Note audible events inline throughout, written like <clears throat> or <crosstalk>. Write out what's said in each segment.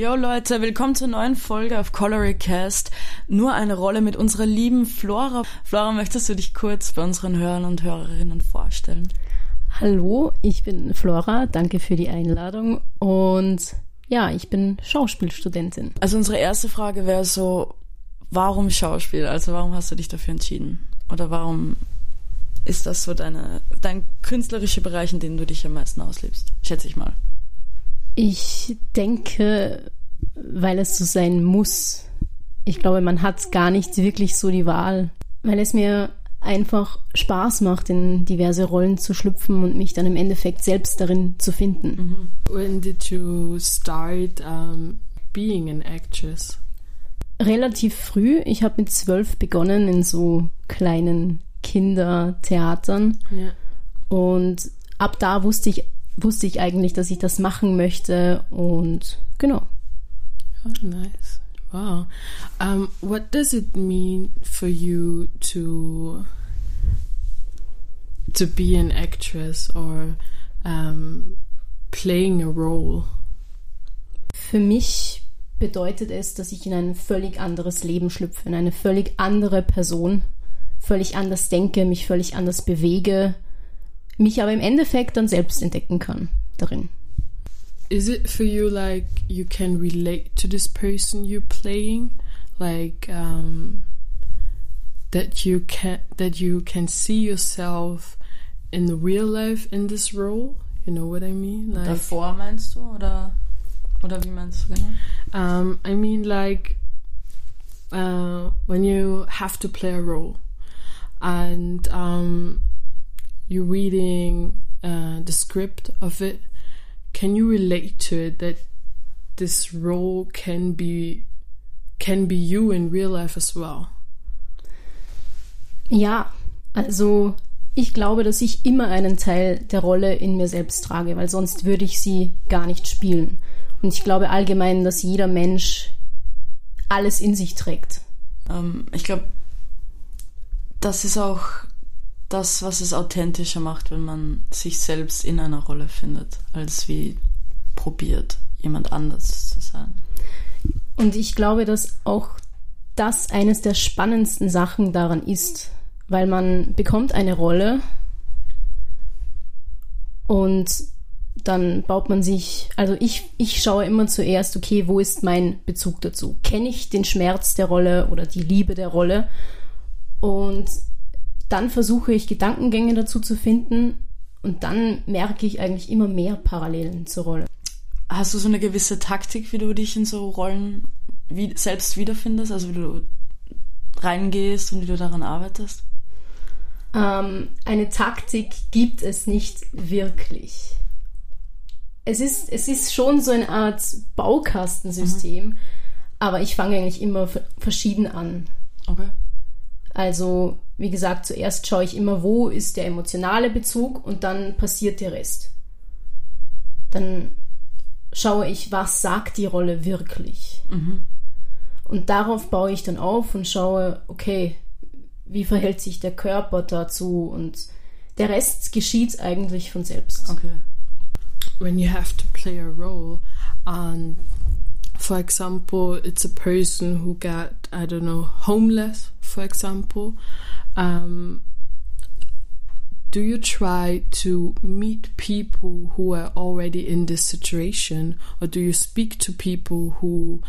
Yo Leute, willkommen zur neuen Folge auf Coloricast. Nur eine Rolle mit unserer lieben Flora. Flora, möchtest du dich kurz bei unseren Hörern und Hörerinnen vorstellen? Hallo, ich bin Flora. Danke für die Einladung. Und ja, ich bin Schauspielstudentin. Also unsere erste Frage wäre so, warum Schauspiel? Also warum hast du dich dafür entschieden? Oder warum ist das so deine, dein künstlerischer Bereich, in dem du dich am meisten auslebst? Schätze ich mal. Ich denke, weil es so sein muss. Ich glaube, man hat gar nicht wirklich so die Wahl, weil es mir einfach Spaß macht, in diverse Rollen zu schlüpfen und mich dann im Endeffekt selbst darin zu finden. Mhm. When did you start um, being an actress? Relativ früh. Ich habe mit zwölf begonnen in so kleinen Kindertheatern. Ja. Und ab da wusste ich, wusste ich eigentlich, dass ich das machen möchte. Und genau. Oh, nice. Wow. Um, what does it mean for you to to be an actress or um, playing a role? Für mich bedeutet es, dass ich in ein völlig anderes Leben schlüpfe, in eine völlig andere Person, völlig anders denke, mich völlig anders bewege, mich aber im Endeffekt dann selbst entdecken kann darin. Is it for you like you can relate to this person you're playing, like um, that you can that you can see yourself in the real life in this role? You know what I mean? Like, Davor meinst du oder oder wie meinst du genau? Um, I mean like uh, when you have to play a role and um, you're reading uh, the script of it, can you relate to it that this role can be can be you in real life as well? Ja, also ich glaube, dass ich immer einen Teil der Rolle in mir selbst trage, weil sonst würde ich sie gar nicht spielen. Und ich glaube allgemein, dass jeder Mensch alles in sich trägt. Ähm, ich glaube, das ist auch das, was es authentischer macht, wenn man sich selbst in einer Rolle findet, als wie probiert, jemand anders zu sein. Und ich glaube, dass auch das eines der spannendsten Sachen daran ist, weil man bekommt eine Rolle und dann baut man sich, also ich, ich schaue immer zuerst, okay, wo ist mein Bezug dazu? Kenne ich den Schmerz der Rolle oder die Liebe der Rolle? Und dann versuche ich Gedankengänge dazu zu finden und dann merke ich eigentlich immer mehr Parallelen zur Rolle. Hast du so eine gewisse Taktik, wie du dich in so Rollen wie, selbst wiederfindest? Also wie du reingehst und wie du daran arbeitest? Ähm, eine Taktik gibt es nicht wirklich. Es ist, es ist schon so eine Art Baukastensystem, mhm. aber ich fange eigentlich immer verschieden an. Okay. Also, wie gesagt, zuerst schaue ich immer, wo ist der emotionale Bezug und dann passiert der Rest. Dann schaue ich, was sagt die Rolle wirklich. Mhm. Und darauf baue ich dann auf und schaue, okay, wie verhält sich der Körper dazu und der Rest geschieht eigentlich von selbst. Okay. When you have to play a role, and for example, it's a person who got, I don't know, homeless, for example, um, do you try to meet people who are already in this situation, or do you speak to people who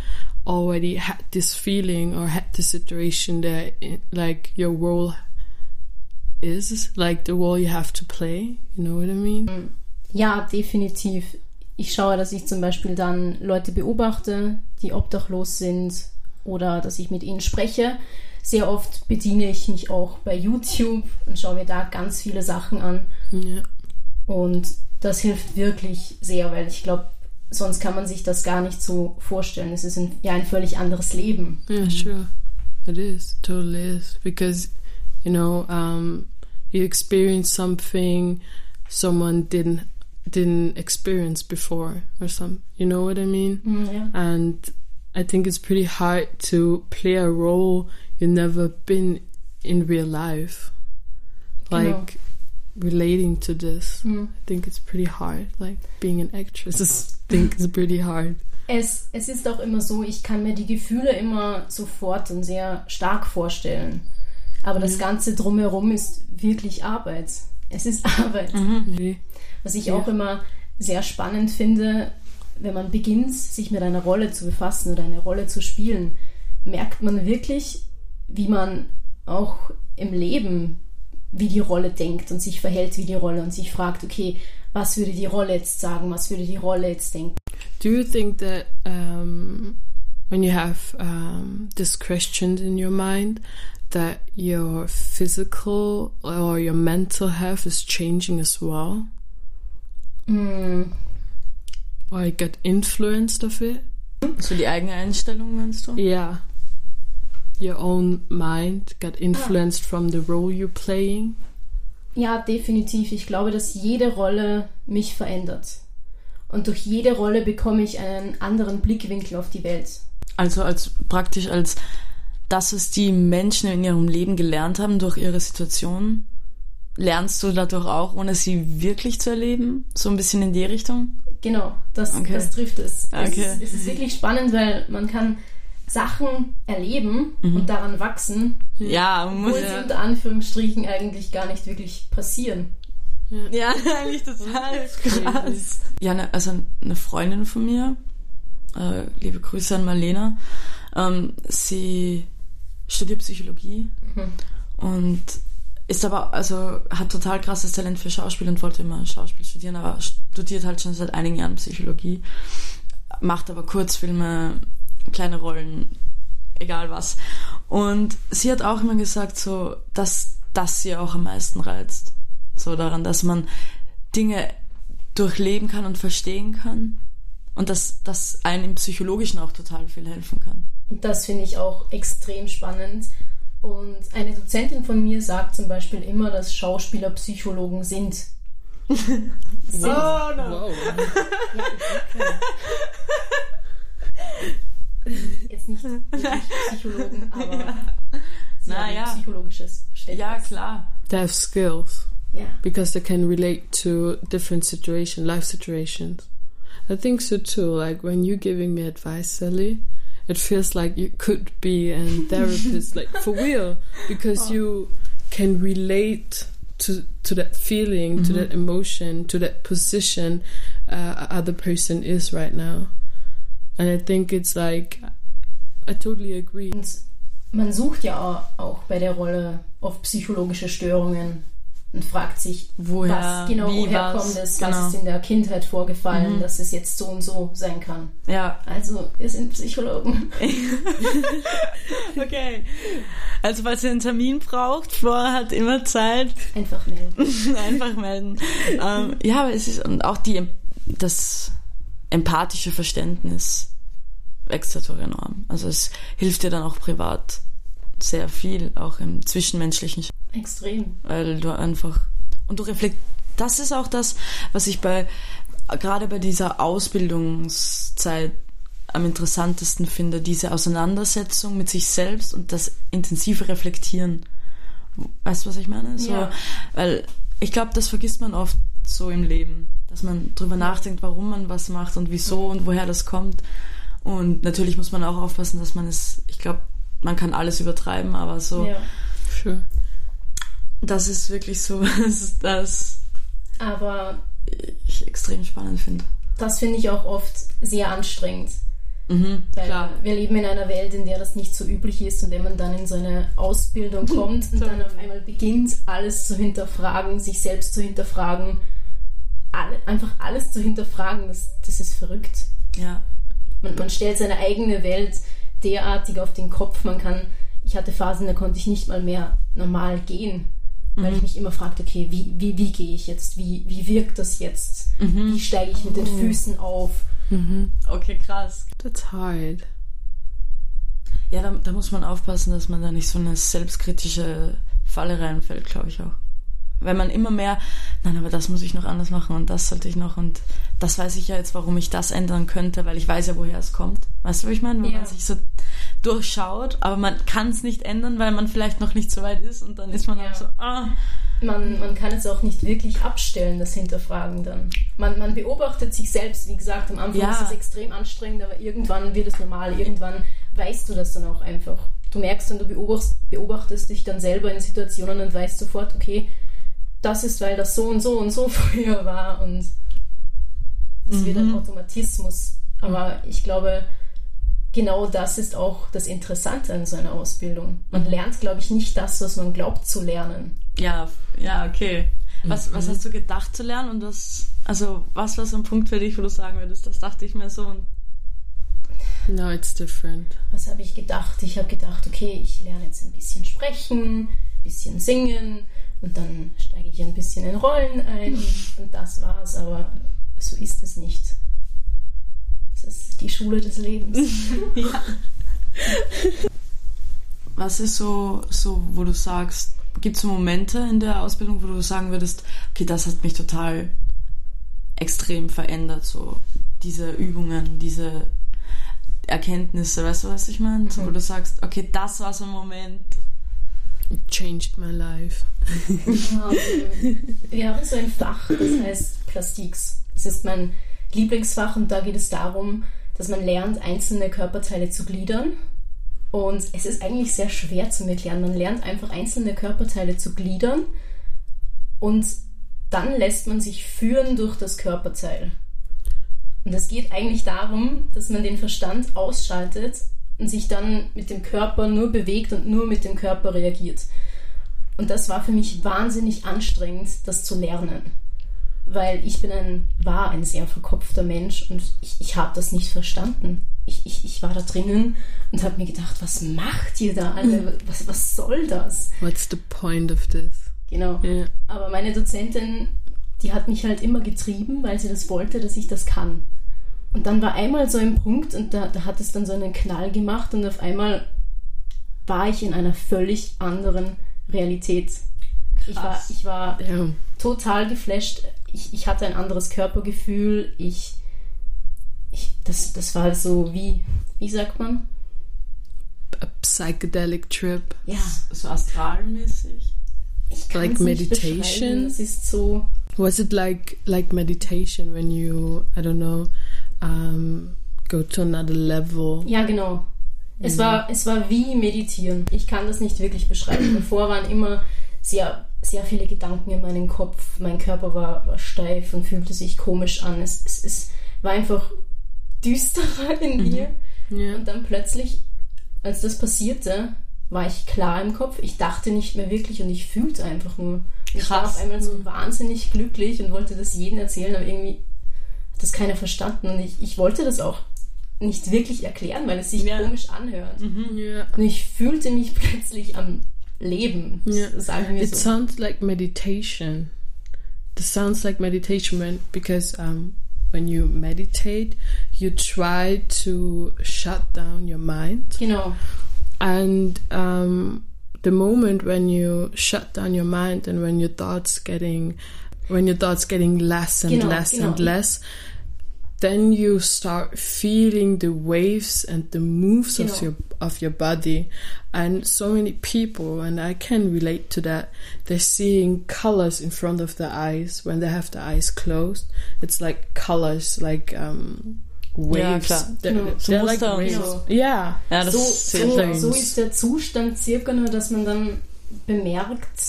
already had this feeling or had the situation that, like, your role is, like the role you have to play? You know what I mean? Mm. Ja, definitiv. Ich schaue, dass ich zum Beispiel dann Leute beobachte, die obdachlos sind oder dass ich mit ihnen spreche. Sehr oft bediene ich mich auch bei YouTube und schaue mir da ganz viele Sachen an. Ja. Und das hilft wirklich sehr, weil ich glaube, sonst kann man sich das gar nicht so vorstellen. Es ist ein, ja ein völlig anderes Leben. Yeah, sure. It is. Totally is. Because, you know, um, you experience something someone didn't didn't experience before or some you know what I mean? Mm, yeah. And I think it's pretty hard to play a role you've never been in real life. Like relating to this. Mm. I think it's pretty hard. Like being an actress, I think is pretty hard. Es, es ist auch immer so, ich kann mir die Gefühle immer sofort und sehr stark vorstellen. Aber das Ganze drumherum ist wirklich Arbeit. Es ist <laughs> Arbeit. Mhm. Was ich auch immer sehr spannend finde, wenn man beginnt, sich mit einer Rolle zu befassen oder eine Rolle zu spielen, merkt man wirklich, wie man auch im Leben wie die Rolle denkt und sich verhält wie die Rolle und sich fragt, okay, was würde die Rolle jetzt sagen, was würde die Rolle jetzt denken. Do you think that um, when you have um, these questions in your mind, that your physical or your mental health is changing as well? Mm, Or you get influenced of it? So die eigene Einstellung, meinst du? Yeah. Your own mind got influenced from the role you're playing? Ja, definitiv. Ich glaube, dass jede Rolle mich verändert. Und durch jede Rolle bekomme ich einen anderen Blickwinkel auf die Welt. Also als praktisch als das, was die Menschen in ihrem Leben gelernt haben durch ihre Situation, lernst du dadurch auch, ohne sie wirklich zu erleben? So ein bisschen in die Richtung? Genau, das, Okay. das trifft es. Es, Okay. ist, es ist wirklich spannend, weil man kann Sachen erleben und daran wachsen, Ja, muss obwohl sie ja. unter Anführungsstrichen eigentlich gar nicht wirklich passieren. Ja, <laughs> eigentlich total krass. Ja, ne, also eine Freundin von mir, äh, liebe Grüße an Marlena, ähm, sie studiert Psychologie und ist aber, also hat total krasses Talent für Schauspiel und wollte immer Schauspiel studieren, aber studiert halt schon seit einigen Jahren Psychologie, macht aber Kurzfilme, kleine Rollen, egal was. Und sie hat auch immer gesagt, so, dass das sie auch am meisten reizt. So daran, dass man Dinge durchleben kann und verstehen kann. Und dass das einem im Psychologischen auch total viel helfen kann. Das finde ich auch extrem spannend. Und eine Dozentin von mir sagt zum Beispiel immer, dass Schauspieler Psychologen sind. <laughs> sind. Oh, no. Wow. Ja, okay. <laughs> Jetzt nicht <laughs> Psychologen, aber sie Na haben ja. psychologisches Verständnis. Ja, klar. They have skills Ja. because they can relate to different situations, life situations. I think so too. Like when you're giving me advice, Sally, it feels like you could be a <laughs> therapist, like for real, because you can relate to to that feeling, to that emotion, to that position uh, other person is right now. And I think it's like I totally agree. Und man sucht ja au- auch bei der Rolle oft psychologische Störungen und fragt sich, Woher, was genau wie, woher was, kommt es, genau. was ist in der Kindheit vorgefallen, Mhm. dass es jetzt so und so sein kann. Ja, Also, wir sind Psychologen. <laughs> <laughs> okay. Also, falls ihr einen Termin braucht, Flora hat immer Zeit, Einfach melden. <laughs> einfach melden. ähm, ja, aber es ist, und auch die, das empathische Verständnis wächst dadurch enorm. Also, es hilft dir dann auch privat sehr viel, auch im Zwischenmenschlichen Extrem. weil du einfach und du reflekt das ist auch das was ich bei gerade bei dieser Ausbildungszeit am interessantesten finde diese Auseinandersetzung mit sich selbst und das intensive Reflektieren weißt du was ich meine so Ja. weil ich glaube das vergisst man oft so im Leben dass man drüber nachdenkt warum man was macht und wieso und woher das kommt und natürlich muss man auch aufpassen dass man es ich glaube man kann alles übertreiben aber so Ja. Sure. das ist wirklich so, <laughs> was das Aber ich extrem spannend finde. das finde ich auch oft sehr anstrengend. Mhm, Weil klar. wir leben in einer Welt, in der das nicht so üblich ist und wenn man dann in so eine Ausbildung kommt <laughs> und dann auf einmal beginnt, alles zu hinterfragen, sich selbst zu hinterfragen, alle, einfach alles zu hinterfragen, das, das ist verrückt. Ja. Man, man stellt seine eigene Welt derartig auf den Kopf. Man kann, ich hatte Phasen, da konnte ich nicht mal mehr normal gehen, weil ich mich immer fragte, okay, wie, wie, wie gehe ich jetzt? Wie, wie wirkt das jetzt? Wie steige ich mit den Füßen auf? Okay, krass. That's hard. Ja, da, da muss man aufpassen, dass man da nicht so eine selbstkritische Falle reinfällt, glaube ich auch. Wenn man immer mehr, nein, aber das muss ich noch anders machen und das sollte ich noch und das weiß ich ja jetzt, warum ich das ändern könnte, weil ich weiß ja, woher es kommt. Weißt du, was ich meine? Wenn Ja. man sich so durchschaut, aber man kann es nicht ändern, weil man vielleicht noch nicht so weit ist und dann ist man Ja. auch so, ah, man, man kann es auch nicht wirklich abstellen, das Hinterfragen dann. Man, man beobachtet sich selbst, wie gesagt, am Anfang Ja. ist es extrem anstrengend, aber irgendwann wird es normal, irgendwann weißt du das dann auch einfach. Du merkst dann, du beobachtest, beobachtest dich dann selber in Situationen und weißt sofort, okay, das ist, weil das so und so und so <laughs> früher war und es wird ein Automatismus. Aber ich glaube, genau das ist auch das Interessante an so einer Ausbildung. Man lernt, glaube ich, nicht das, was man glaubt zu lernen. Ja, ja, okay. Was, was hast du gedacht zu lernen und was, also was war so ein Punkt für dich, wo du sagen würdest, das dachte ich mir so und No, it's different. Was habe ich gedacht? Ich habe gedacht, okay, ich lerne jetzt ein bisschen sprechen, ein bisschen singen und dann steige ich ein bisschen in Rollen ein und, das war's. Aber so ist es nicht. Es ist die Schule des Lebens. <laughs> was ist so, so, wo du sagst, gibt es so Momente in der Ausbildung, wo du sagen würdest, okay, das hat mich total extrem verändert, so diese Übungen, diese Erkenntnisse, weißt du, was ich meine? So, wo du sagst, okay, das war so ein Moment. It changed my life. <laughs> Wir haben so ein Fach, das heißt Plastiks. Das ist mein Lieblingsfach und da geht es darum, dass man lernt, einzelne Körperteile zu gliedern. Und es ist eigentlich sehr schwer zu erklären. Man lernt einfach einzelne Körperteile zu gliedern und dann lässt man sich führen durch das Körperteil. Und es geht eigentlich darum, dass man den Verstand ausschaltet und sich dann mit dem Körper nur bewegt und nur mit dem Körper reagiert. Und das war für mich wahnsinnig anstrengend, das zu lernen. Weil ich bin ein, war ein sehr verkopfter Mensch und ich, ich habe das nicht verstanden. Ich, ich, ich war da drinnen und habe mir gedacht, was macht ihr da alle? Was, was soll das? What's the point of this? Genau. Yeah. Aber meine Dozentin, die hat mich halt immer getrieben, weil sie das wollte, dass ich das kann. Und dann war einmal so ein Punkt und da, da hat es dann so einen Knall gemacht und auf einmal war ich in einer völlig anderen Realität. Ich war, Krass. ich war Damn. total geflasht. Ich, ich hatte ein anderes Körpergefühl. Ich, ich das, das war so wie, wie sagt man? A psychedelic trip. Ja, So astralmäßig. ich kann Like es nicht meditation? Es ist so, Was it like like meditation when you I don't know um, go to another level? Ja, genau. Es, war, es war wie meditieren. Ich kann das nicht wirklich beschreiben. <clears throat> Davor waren immer sehr, sehr viele Gedanken in meinem Kopf. Mein Körper war, war steif und fühlte sich komisch an. Es, es, es war einfach düsterer <laughs> in mir. Yeah. Und dann plötzlich, als das passierte, war ich klar im Kopf. Ich dachte nicht mehr wirklich und ich fühlte einfach nur. Ich war auf einmal so wahnsinnig glücklich und wollte das jedem erzählen, aber irgendwie das keiner verstanden. Und ich, ich wollte das auch nicht wirklich erklären, weil es sich Ja. komisch anhört. Yeah. Und ich fühlte mich <laughs> plötzlich am Leben, Yeah. sagen wir It so. sounds like meditation. This sounds like meditation when, because um, when you meditate, you try to shut down your mind. Genau. And um, the moment when you shut down your mind and when your thoughts getting, when your thoughts getting less and Genau, less genau. and less, then you start feeling the waves and the moves of Genau. your of your body and so many people and i can relate to that they're seeing colors in front of their eyes when they have their eyes closed it's like colors like um waves klar. they're, Genau. So they're like Muster und waves so. yeah Ja, das So, ist sehr so, schön. so ist der Zustand circa nur, dass man dann bemerkt,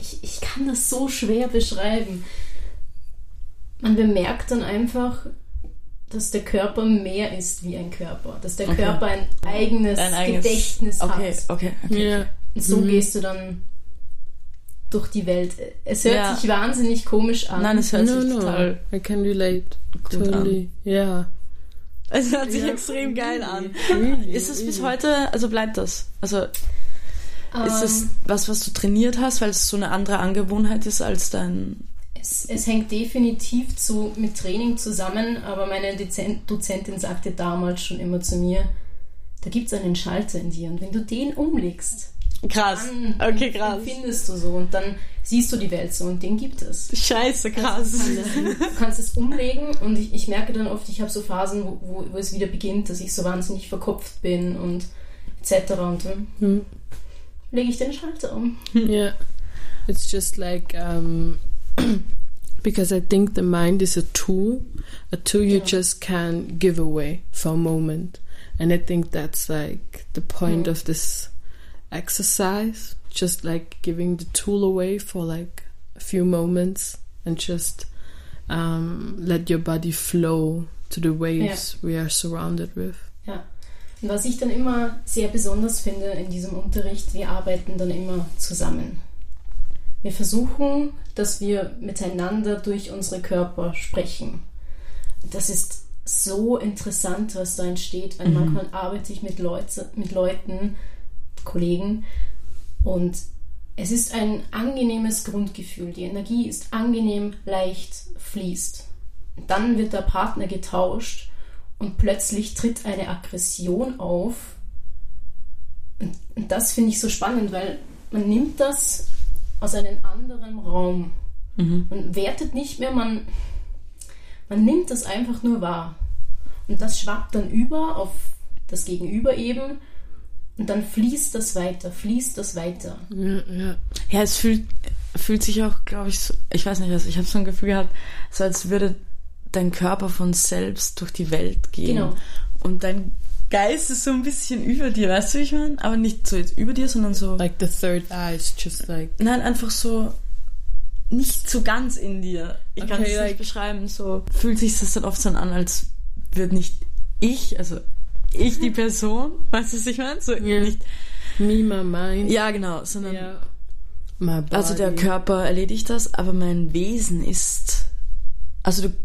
ich, ich kann das so schwer beschreiben. Man bemerkt dann einfach, dass der Körper mehr ist wie ein Körper, dass der Okay. Körper ein eigenes, Ein eigenes Gedächtnis Okay, hat. okay, okay. yeah Und so Mhm. gehst du dann durch die Welt. Es hört Ja. sich wahnsinnig komisch an. Nein, es hört no sich no total i can relate gut an. totally yeah Es hört sich Ja, extrem geil an. Ist es bis heute, also bleibt das? Also ist es Ähm, was, was du trainiert hast, weil es so eine andere Angewohnheit ist als dein. Es, es hängt definitiv zu, mit Training zusammen, aber meine Dozen- Dozentin sagte damals schon immer zu mir, da gibt es einen Schalter in dir und wenn du den umlegst, Krass. dann Okay, krass. empfindest du so und dann siehst du die Welt so und den gibt es. Scheiße, Also krass. Du kannst, du kannst es umlegen und ich, ich merke dann oft, ich habe so Phasen, wo, wo, wo es wieder beginnt, dass ich so wahnsinnig verkopft bin und etc. Und dann Hm. lege ich den Schalter um. yeah. It's just like um <clears throat> because I think the mind is a tool, a tool you Yeah. just can give away for a moment. And I think that's like the point Mm. of this exercise, just like giving the tool away for like a few moments and just um, let your body flow to the waves we are surrounded with. Und was ich dann immer sehr besonders finde in diesem Unterricht, wir arbeiten dann immer zusammen. Wir versuchen, dass wir miteinander durch unsere Körper sprechen. Das ist so interessant, was da entsteht, weil Mhm. manchmal arbeite ich mit, Leute, mit Leuten, Kollegen, und es ist ein angenehmes Grundgefühl. Die Energie ist angenehm, leicht, fließt. Dann wird der Partner getauscht und plötzlich tritt eine Aggression auf. Und, und das finde ich so spannend, weil man nimmt das aus einem anderen Raum. Mhm. Man wertet nicht mehr, man, man nimmt das einfach nur wahr. Und das schwappt dann über auf das Gegenüber eben. Und dann fließt das weiter, fließt das weiter. Yeah, yeah. Ja, es fühlt, fühlt sich auch, glaube ich, so, ich weiß nicht, also ich habe so ein Gefühl gehabt, so als würde dein Körper von selbst durch die Welt gehen. Genau. Und dein Geist ist so ein bisschen über dir, weißt du, wie ich meine? Aber nicht so jetzt über dir, sondern so. Like the third eye is just like Nein, einfach so nicht so ganz in dir. Ich kann Okay, es like- nicht beschreiben. So fühlt sich das dann oft so an, als würde nicht ich, also ich die Person, <laughs> weißt du, was ich meine? So Ja. nicht. me, my mind. Ja, genau, sondern Yeah. My body. also der Körper erledigt das, aber mein Wesen ist also du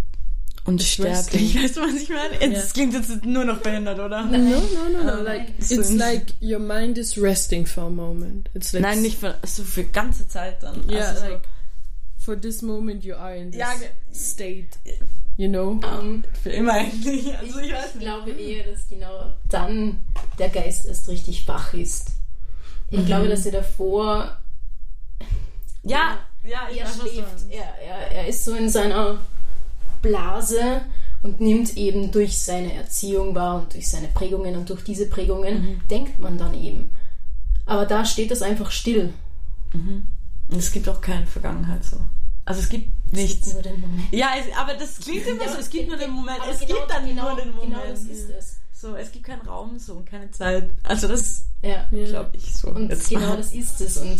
unsterblich. resting. Weißt du, was ich meine? Es klingt jetzt nur noch behindert, oder? No, no, no, no. Um, like so it's like your mind is resting for a moment. It's like Nein, nicht für, so für ganze Zeit dann. Yeah, also so, like for this moment you are in this Ja, state. You know. Ähm, für immer eigentlich. Also ich, ich, weiß ich nicht. glaube eher, dass genau dann der Geist erst richtig wach ist. Ich glaube, dass er davor Ja, ja, ich er weiß, schläft. Er, er, er ist so in seiner Blase und nimmt eben durch seine Erziehung wahr und durch seine Prägungen und durch diese Prägungen Mhm. denkt man dann eben. Aber da steht das einfach still. Und es gibt auch keine Vergangenheit so. Also es gibt nichts. Nur den Moment. Ja, es, aber das klingt immer so, es gibt nur den Moment. Aber Es genau, gibt dann genau, nur den Moment. Genau das ist es. So, es gibt keinen Raum so und keine Zeit. Also das Ja. Glaube ich so. Und genau mal. das ist es. Und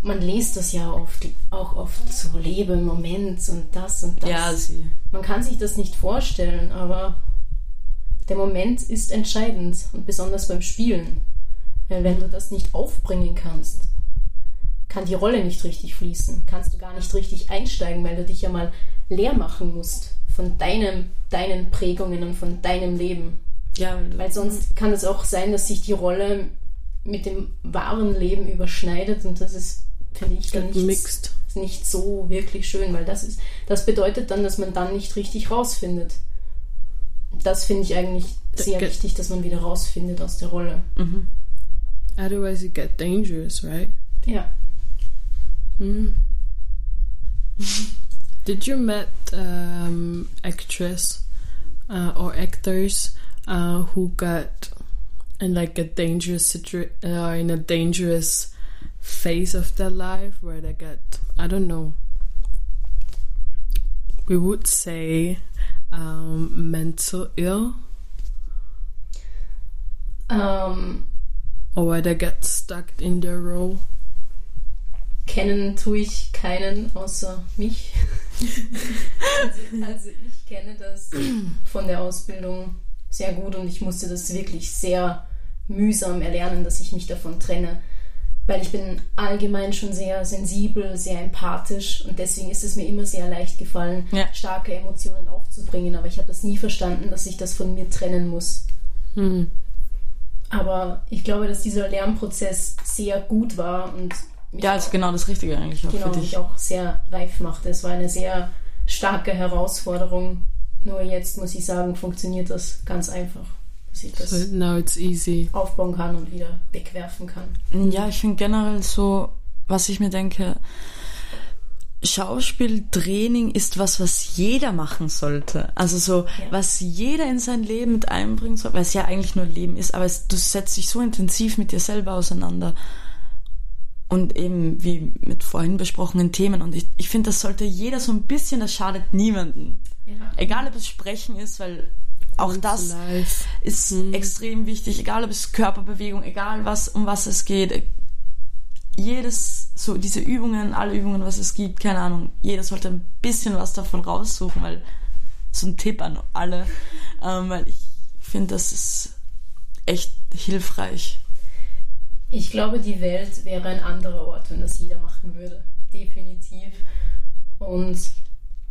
man liest das ja oft, auch oft so Lebe im Moment und das und das. Ja, sie. Man kann sich das nicht vorstellen, aber der Moment ist entscheidend und besonders beim Spielen. Weil wenn du das nicht aufbringen kannst, kann die Rolle nicht richtig fließen, kannst du gar nicht richtig einsteigen, weil du dich ja mal leer machen musst von deinem, deinen Prägungen und von deinem Leben. Ja, Weil sonst kann es auch sein, dass sich die Rolle mit dem wahren Leben überschneidet und das ist, finde ich, dann Get nicht, mixed. nicht so wirklich schön, weil das ist, das bedeutet dann, dass man dann nicht richtig rausfindet. Das finde ich eigentlich sehr Get- wichtig, dass man wieder rausfindet aus der Rolle. mhm. Otherwise, it get dangerous, right? Ja. Mm. <laughs> Did you met um, actress uh, or actors uh, who got in like a dangerous situ- uh, in a dangerous phase of their life where they got I don't know. We would say um, mental ill Ähm, or where they get stuck in their role. kennen tue ich keinen außer mich. <laughs> also, also ich kenne das von der Ausbildung sehr gut und ich musste das wirklich sehr mühsam erlernen, dass ich mich davon trenne. Weil ich bin allgemein schon sehr sensibel, sehr empathisch und deswegen ist es mir immer sehr leicht gefallen, Ja. starke Emotionen aufzubringen. Aber ich habe das nie verstanden, dass ich das von mir trennen muss. Hmm. Aber ich glaube, dass dieser Lernprozess sehr gut war und mich ja, ist genau das Richtige eigentlich auch genau, für dich. mich auch sehr reif machte. Es war eine sehr starke Herausforderung. Nur jetzt muss ich sagen, funktioniert das ganz einfach, dass ich das So now it's easy. aufbauen kann und wieder wegwerfen kann. Ja, ich finde generell so, was ich mir denke, Schauspieltraining ist was, was jeder machen sollte. Also so, was jeder in sein Leben mit einbringen soll, weil es ja eigentlich nur Leben ist, aber es, du setzt dich so intensiv mit dir selber auseinander. und eben wie mit vorhin besprochenen Themen. Und ich, ich finde, das sollte jeder so ein bisschen, das schadet niemanden. Ja. Egal, ob es Sprechen ist, weil auch das life. ist extrem wichtig. Egal, ob es Körperbewegung, egal was, um was es geht. Jedes, so diese Übungen, alle Übungen, was es gibt, keine Ahnung. Jeder sollte ein bisschen was davon raussuchen, weil so ein Tipp an alle, ähm, weil ich finde, das ist echt hilfreich. Ich glaube, die Welt wäre ein anderer Ort, wenn das jeder machen würde. Definitiv. Und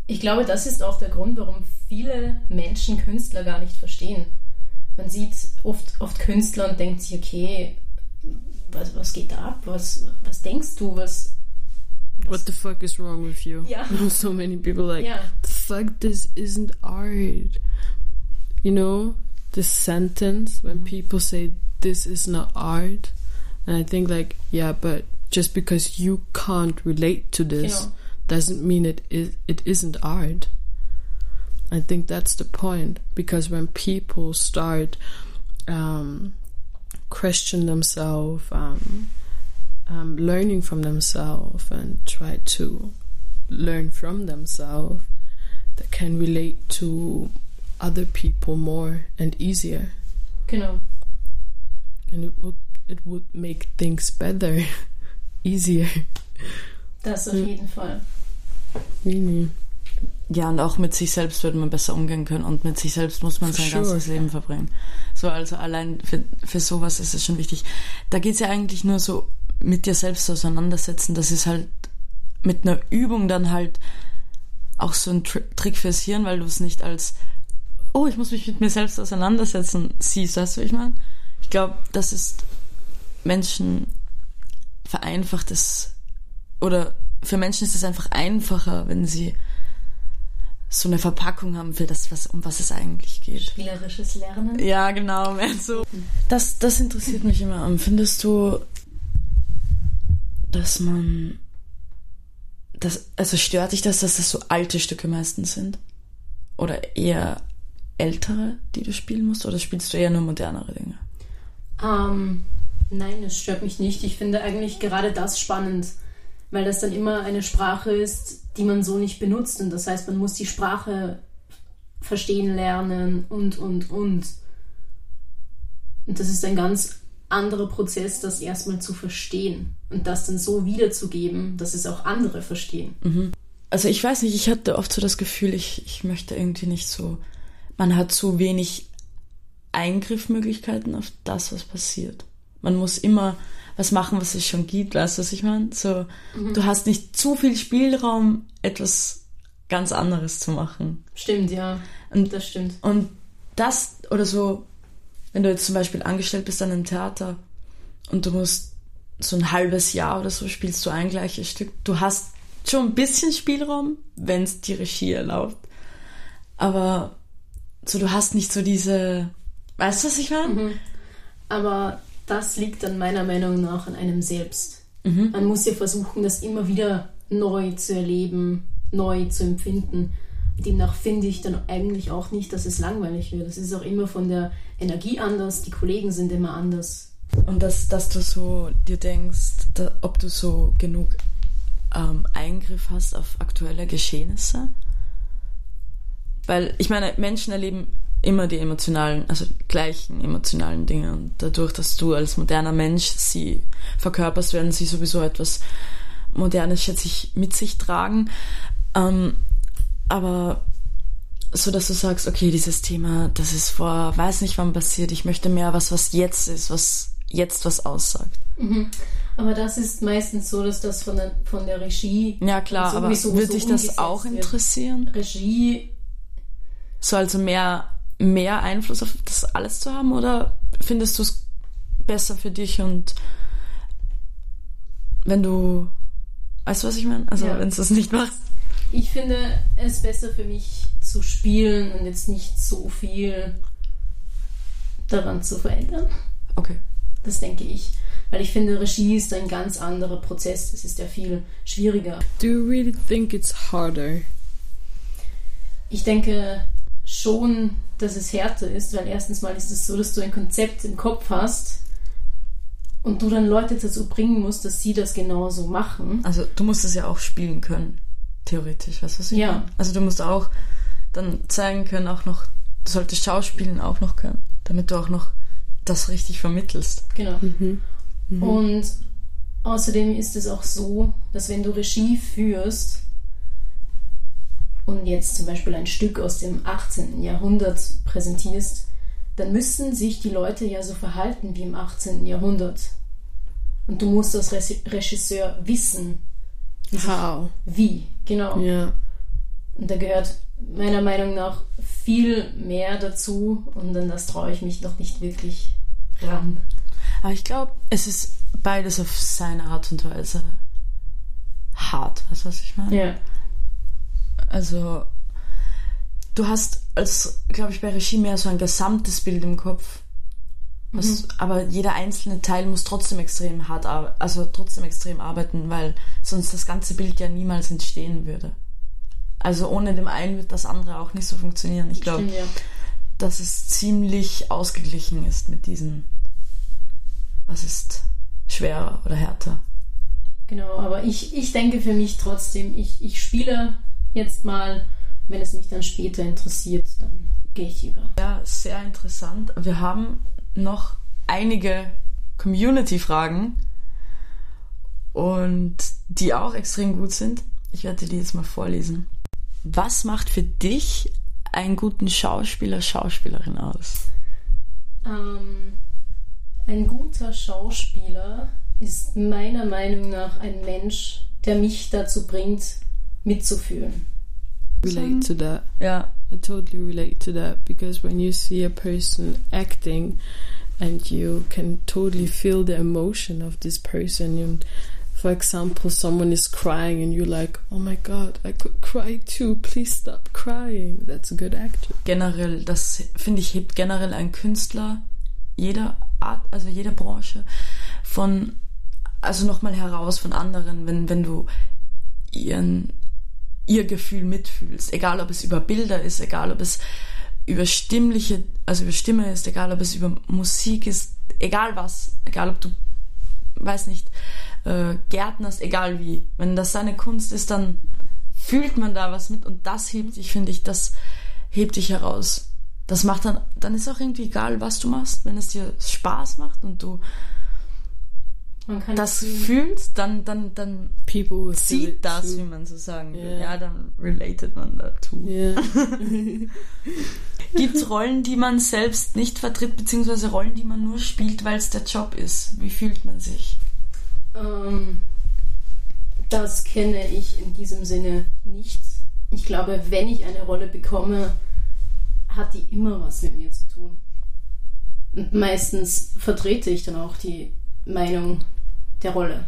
ich glaube, das ist auch der Grund, warum viele Menschen Künstler gar nicht verstehen. Man sieht oft, oft Künstler und denkt sich, okay, was, was geht da ab? Was, was denkst du? Was, What the fuck is wrong with you? Yeah. <laughs> so many people like, Yeah. the fuck, this isn't art. You know, this sentence when people say this is not art, and I think like, yeah, but just because you can't relate to this Genau. Doesn't mean it is it isn't art. I think that's the point because when people start um, question themselves, um, um, learning from themselves, and try to learn from themselves, they can relate to other people more and easier, genau. and it would it would make things better, <laughs> easier. Das auf Hm. jeden Fall. Really. Ja, und auch mit sich selbst würde man besser umgehen können und mit sich selbst muss man For sein sure. ganzes Leben verbringen. So, also allein für, für sowas ist es schon wichtig. Da geht's ja eigentlich nur so mit dir selbst auseinandersetzen. Das ist halt mit einer Übung dann halt auch so ein Tri Trick fürs Hirn, weil du es nicht als, oh, ich muss mich mit mir selbst auseinandersetzen, siehst. Weißt du, ich meine? Ich glaube, das ist Menschen vereinfacht es, oder für Menschen ist es einfach einfacher, wenn sie so eine Verpackung haben für das, was, um was es eigentlich geht. Spielerisches Lernen. Ja, genau, mehr so. Das, das interessiert mich immer. Ähm, Findest du, dass man, das, also stört dich das, dass das so alte Stücke meistens sind? Oder eher ältere, die du spielen musst? Oder spielst du eher nur modernere Dinge? Ähm, nein, es stört mich nicht. Ich finde eigentlich gerade das spannend, weil das dann immer eine Sprache ist, die man so nicht benutzt. Und das heißt, man muss die Sprache verstehen lernen und, und, und. Und das ist ein ganz anderer Prozess, das erstmal zu verstehen und das dann so wiederzugeben, dass es auch andere verstehen. Also ich weiß nicht, ich hatte oft so das Gefühl, ich, ich möchte irgendwie nicht so, man hat zu wenig Eingriffmöglichkeiten auf das, was passiert. Man muss immer was machen, was es schon gibt, weißt du, was ich meine? So, du hast nicht zu viel Spielraum, etwas ganz anderes zu machen. Stimmt, ja. Und Das stimmt. Und das oder so, wenn du jetzt zum Beispiel angestellt bist an einem Theater und du musst so ein halbes Jahr oder so spielst du ein gleiches Stück, du hast schon ein bisschen Spielraum, wenn es die Regie erlaubt. Aber so, du hast nicht so diese, weißt du, was ich meine? Aber das liegt dann meiner Meinung nach an einem selbst. Mhm. Man muss ja versuchen, das immer wieder neu zu erleben, neu zu empfinden. Demnach finde ich dann eigentlich auch nicht, dass es langweilig wird. Es ist auch immer von der Energie anders, die Kollegen sind immer anders. Und dass, dass du so dir denkst, da, ob du so genug ähm, Eingriff hast auf aktuelle Geschehnisse. Weil ich meine, Menschen erleben immer die emotionalen, also gleichen emotionalen Dinge. Und dadurch, dass du als moderner Mensch sie verkörperst, werden sie sowieso etwas Modernes, schätze ich, mit sich tragen. Ähm, aber so, dass du sagst, okay, dieses Thema, das ist vor, weiß nicht wann passiert, ich möchte mehr was, was jetzt ist, was jetzt was aussagt. Aber das ist meistens so, dass das von der, von der Regie. Ja, klar, aber würde dich das auch wird. interessieren? Regie, So also mehr, mehr Einfluss auf das alles zu haben oder findest du es besser für dich und wenn du, weißt du, was ich meine? Also, Ja. wenn du es nicht machst. ich finde es besser für mich zu spielen und jetzt nicht so viel daran zu verändern. Okay. Das denke ich. Weil ich finde, Regie ist ein ganz anderer Prozess. Das ist ja viel schwieriger. Do you really think it's harder? Ich denke schon, dass es härter ist, weil erstens mal ist es so, dass du ein Konzept im Kopf hast und du dann Leute dazu bringen musst, dass sie das genauso machen. Also du musst es ja auch spielen können, theoretisch, weißt du was ich Ja. meine? Also du musst auch dann zeigen können, auch noch, du solltest Schauspielen auch noch können, damit du auch noch das richtig vermittelst. Genau. Und außerdem ist es auch so, dass wenn du Regie führst und jetzt zum Beispiel ein Stück aus dem 18. Jahrhundert präsentierst, dann müssen sich die Leute ja so verhalten wie im 18. Jahrhundert. Und du musst als Regisseur wissen, How? wie. Genau. Yeah. Und da gehört meiner Meinung nach viel mehr dazu und an das traue ich mich noch nicht wirklich ran. Aber ich glaube, es ist beides auf seine Art und Weise hart, weißt du, was ich meine? Ja. Also, du hast als, glaube ich, bei Regie mehr so ein gesamtes Bild im Kopf. Was, Aber jeder einzelne Teil muss trotzdem extrem hart arbeiten, also trotzdem extrem arbeiten, weil sonst das ganze Bild ja niemals entstehen würde. Also ohne dem einen wird das andere auch nicht so funktionieren. Ich glaube, ja. dass es ziemlich ausgeglichen ist mit diesen, was ist schwerer oder härter. Genau, aber ich, ich denke für mich trotzdem, ich, ich spiele jetzt mal, wenn es mich dann später interessiert, dann gehe ich über. Ja, sehr interessant. Wir haben noch einige Community-Fragen und die auch extrem gut sind. Ich werde die jetzt mal vorlesen. Was macht für dich einen guten Schauspieler, Schauspielerin aus? Ähm, ein guter Schauspieler ist meiner Meinung nach ein Mensch, der mich dazu bringt, mitzufühlen. Relate to that. Ja, I totally relate to that because when you see a person acting and you can totally feel the emotion of this person and for example someone is crying and you're like oh my god I could cry too please stop crying that's a good actor generell, das finde ich, hebt generell ein Künstler jeder Art, also jeder Branche von, also nochmal heraus von anderen, wenn, wenn du ihren, ihr Gefühl mitfühlst. Egal, ob es über Bilder ist, egal, ob es über stimmliche, also über Stimme ist, egal, ob es über Musik ist, egal was, egal, ob du, weiß nicht, äh, Gärtnerst, egal wie. Wenn das seine Kunst ist, dann fühlt man da was mit und das hebt dich, finde ich, das hebt dich heraus. Das macht dann, dann ist auch irgendwie egal, was du machst, wenn es dir Spaß macht und du das fühlst, dann, dann, dann people it das, too. wie man so sagen will. Ja. Ja, dann related man dazu. yeah <laughs> Gibt es Rollen, die man selbst nicht vertritt, beziehungsweise Rollen, die man nur spielt, weil es der Job ist? Wie fühlt man sich? Ähm, das kenne ich in diesem Sinne nicht. Ich glaube, wenn ich eine Rolle bekomme, hat die immer was mit mir zu tun. Und meistens vertrete ich dann auch die Meinung der Rolle.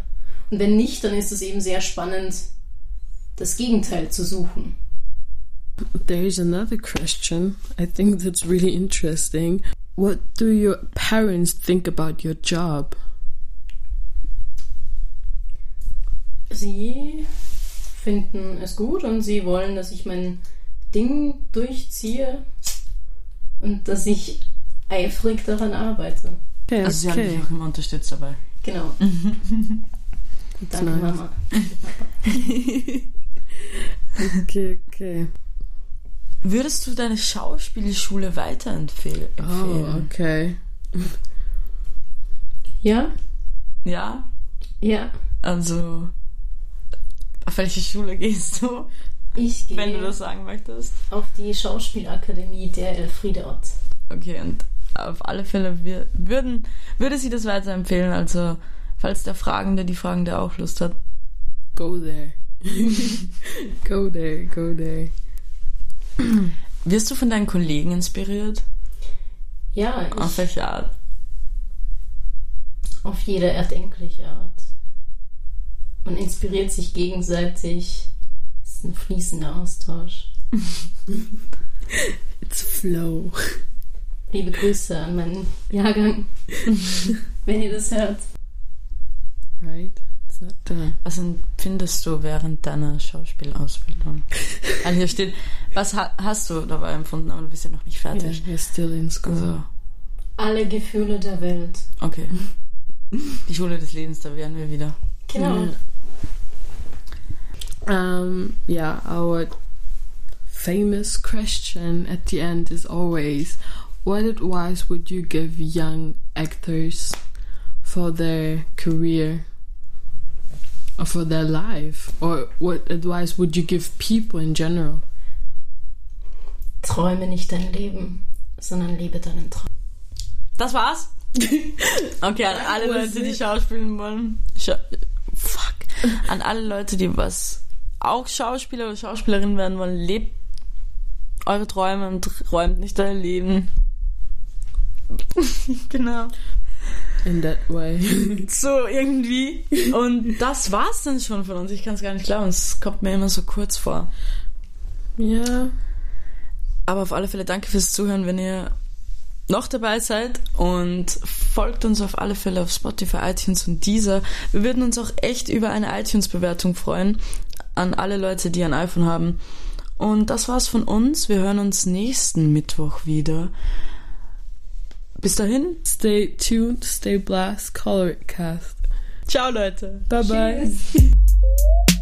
Und wenn nicht, dann ist es eben sehr spannend, das Gegenteil zu suchen. There is another question. I think that's really interesting. What do your parents think about your job? Sie finden es gut und sie wollen, dass ich mein Ding durchziehe und dass ich eifrig daran arbeite. Okay, Also sie haben dich auch immer unterstützt dabei. Genau. <laughs> Danke, nice. Mama. <laughs> okay, okay. Würdest du deine Schauspielschule weiterempfehlen? Oh, okay. Ja? Ja? Ja. Also, auf welche Schule gehst du, Ich gehe wenn du das sagen möchtest? auf die Schauspielakademie der Elfriede Ott. Okay, und auf alle Fälle wir, würden, würde sie das weiterempfehlen. Also, falls der Fragende, die Fragende auch Lust hat. Go there. <laughs> go there, go there. Wirst du von deinen Kollegen inspiriert? Ja, Auf ich, welche Art? auf jede erdenkliche Art. Man inspiriert sich gegenseitig. Es ist ein fließender Austausch. <laughs> It's flow. Liebe Grüße an meinen Jahrgang, <laughs> wenn ihr das hört. Right? Was empfindest du während deiner Schauspielausbildung? <laughs> Weil hier steht, was ha hast du dabei empfunden, aber du bist ja noch nicht Yeah, fertig. you're still in school. Also, Alle Gefühle der Welt. okay. Die Schule des Lebens, da wären wir wieder. Genau. Um, yeah, our famous question at the end is always what advice would you give young actors for their career or for their life? Or what advice would you give people in general? Träume nicht dein Leben, sondern lebe deinen Traum. Das war's? <laughs> Okay, an alle Leute, die schauspielen wollen. Scha Fuck. An alle Leute, die was auch Schauspieler oder Schauspielerin werden wollen, lebt eure Träume und räumt nicht euer Leben. <laughs> genau. In that way. <laughs> So irgendwie. Und das war's dann schon von uns. Ich kann es gar nicht glauben. Es kommt mir immer so kurz vor. yeah. Aber auf alle Fälle danke fürs Zuhören, wenn ihr noch dabei seid und folgt uns auf alle Fälle auf Spotify, iTunes und Deezer. Wir würden uns auch echt über eine iTunes-Bewertung freuen an alle Leute, die ein iPhone haben. Und das war's von uns. Wir hören uns nächsten Mittwoch wieder. Bis dahin. Stay tuned, stay blessed, color cast. Ciao Leute. Bye bye. Tschüss. <laughs>